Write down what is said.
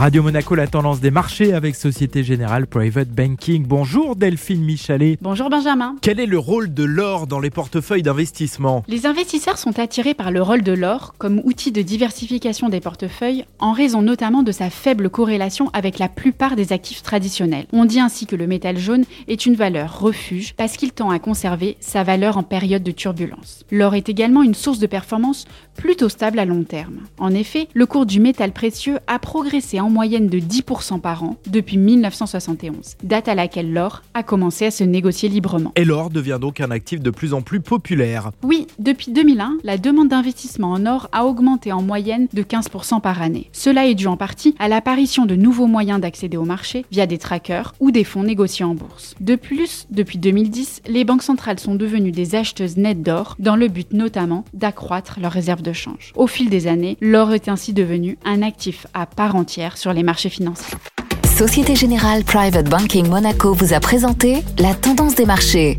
Radio Monaco, la tendance des marchés avec Société Générale Private Banking. Bonjour Delphine Michalet. Bonjour Benjamin. Quel est le rôle de l'or dans les portefeuilles d'investissement? Les investisseurs sont attirés par le rôle de l'or comme outil de diversification des portefeuilles en raison notamment de sa faible corrélation avec la plupart des actifs traditionnels. On dit ainsi que le métal jaune est une valeur refuge parce qu'il tend à conserver sa valeur en période de turbulence. L'or est également une source de performance plutôt stable à long terme. En effet, le cours du métal précieux a progressé en moyenne de 10% par an depuis 1971, date à laquelle l'or a commencé à se négocier librement. Et l'or devient donc un actif de plus en plus populaire. Oui, depuis 2001, la demande d'investissement en or a augmenté en moyenne de 15% par année. Cela est dû en partie à l'apparition de nouveaux moyens d'accéder au marché via des trackers ou des fonds négociés en bourse. De plus, depuis 2010, les banques centrales sont devenues des acheteuses nettes d'or dans le but notamment d'accroître leurs réserves de change. Au fil des années, l'or est ainsi devenu un actif à part entière sur les marchés financiers. Société Générale Private Banking Monaco vous a présenté la tendance des marchés.